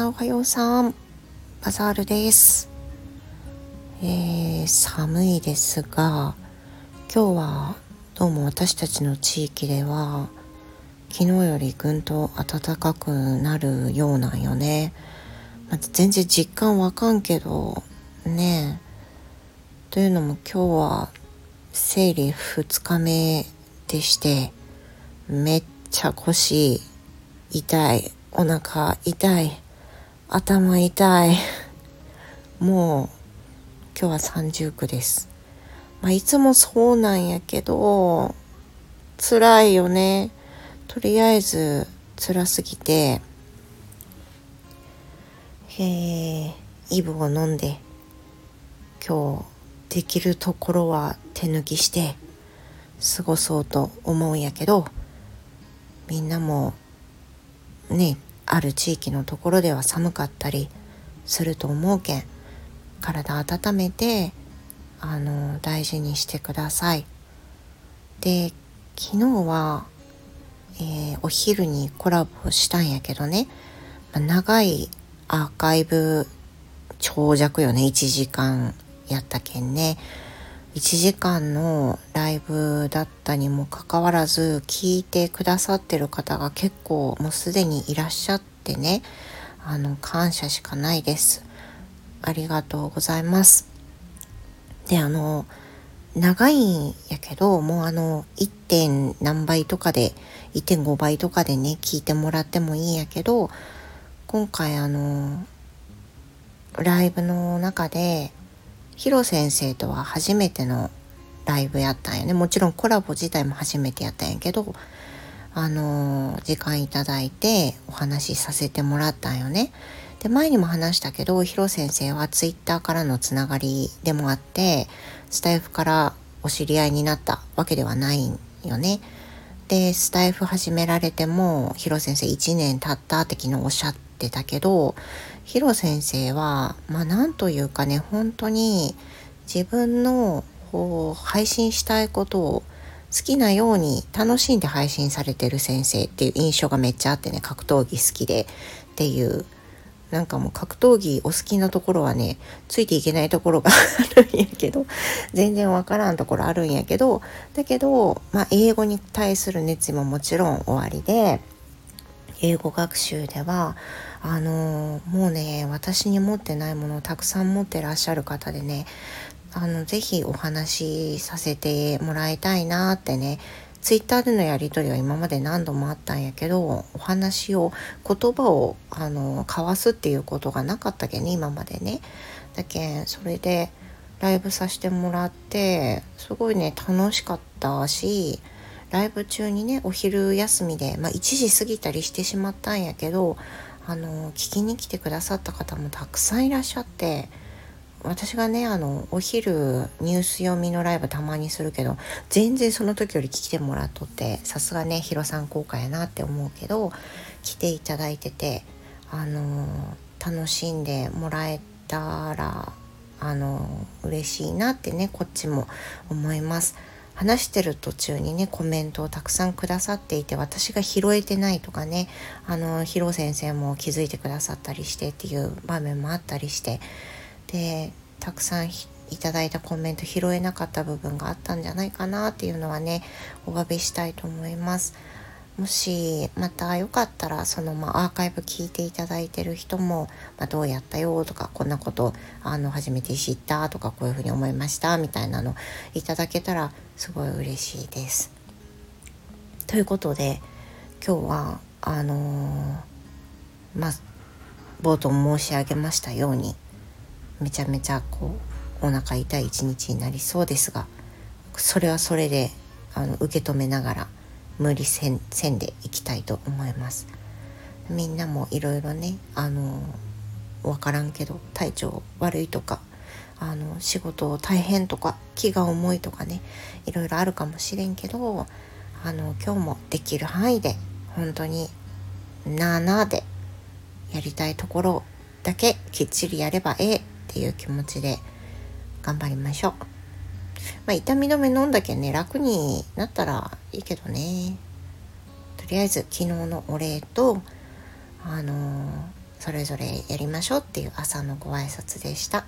なおはようさん。バザールです。えー、寒いですが、今日はどうも私たちの地域では、昨日よりぐんと暖かくなるようなんよね。まあ、全然実感わかんけど、ねというのも今日は生理2日目でして、めっちゃ腰痛い。お腹痛い。頭痛い。もう今日は30区です。まあ、いつもそうなんやけど、辛いよね。とりあえず辛すぎて、へえ、イブを飲んで、今日できるところは手抜きして過ごそうと思うんやけど、みんなもねある地域のところでは寒かったりすると思うけん体温めてあの大事にしてください。で昨日は、えー、お昼にコラボしたんやけどね、ま、長いアーカイブ長尺よね。1時間やったけんね。1時間のライブだったにもかかわらず聞いてくださってる方が結構もうすでにいらっしゃってねあの感謝しかないですありがとうございますであの長いんやけどもうあの 1. 点何倍とかで1.5倍とかでね聞いてもらってもいいんやけど今回あのライブの中でヒロ先生とは初めてのライブやったんやね。もちろんコラボ自体も初めてやったんやけど、あのー、時間いただいてお話しさせてもらったんよね。で、前にも話したけど、ヒロ先生はツイッターからのつながりでもあって、スタイフからお知り合いになったわけではないんよね。で、スタイフ始められても、ヒロ先生1年経ったって昨日おっしゃってたけど、ヒロ先生は、まあなんというかね、本当に自分のこう配信したいことを好きなように楽しんで配信されてる先生っていう印象がめっちゃあってね、格闘技好きでっていう、なんかもう格闘技お好きなところはね、ついていけないところが あるんやけど、全然わからんところあるんやけど、だけど、まあ英語に対する熱意ももちろん終わりで、英語学習ではあのもうね私に持ってないものをたくさん持ってらっしゃる方でねあのぜひお話しさせてもらいたいなってねツイッターでのやり取りは今まで何度もあったんやけどお話を言葉をあの交わすっていうことがなかったけね今までね。だけんそれでライブさせてもらってすごいね楽しかったしライブ中にねお昼休みで、まあ、1時過ぎたりしてしまったんやけどあの聞きに来てくださった方もたくさんいらっしゃって私がねあのお昼ニュース読みのライブたまにするけど全然その時より聞いてもらっとってさすがねヒロさん効果やなって思うけど来ていただいててあの楽しんでもらえたらあの嬉しいなってねこっちも思います。話してる途中にねコメントをたくさんくださっていて私が拾えてないとかねあのヒロ先生も気づいてくださったりしてっていう場面もあったりしてでたくさんいただいたコメント拾えなかった部分があったんじゃないかなっていうのはねお詫びしたいと思います。もしまたよかったらそのまあアーカイブ聞いていただいてる人も、まあ、どうやったよとかこんなことあの初めて知ったとかこういうふうに思いましたみたいなのいただけたらすごい嬉しいです。ということで今日はあのー、まあ冒頭申し上げましたようにめちゃめちゃこうお腹痛い一日になりそうですがそれはそれであの受け止めながら無理せんせんでいきたいと思いますみんなもいろいろねあの分からんけど体調悪いとかあの仕事大変とか気が重いとかねいろいろあるかもしれんけどあの今日もできる範囲で本当になあなあでやりたいところだけきっちりやればええっていう気持ちで頑張りましょう。まあ、痛み止め飲んだけね楽になったらいいけどねとりあえず昨日のお礼とあのー、それぞれやりましょうっていう朝のご挨拶でした。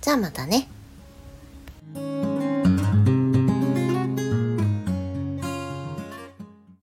じゃあまたね。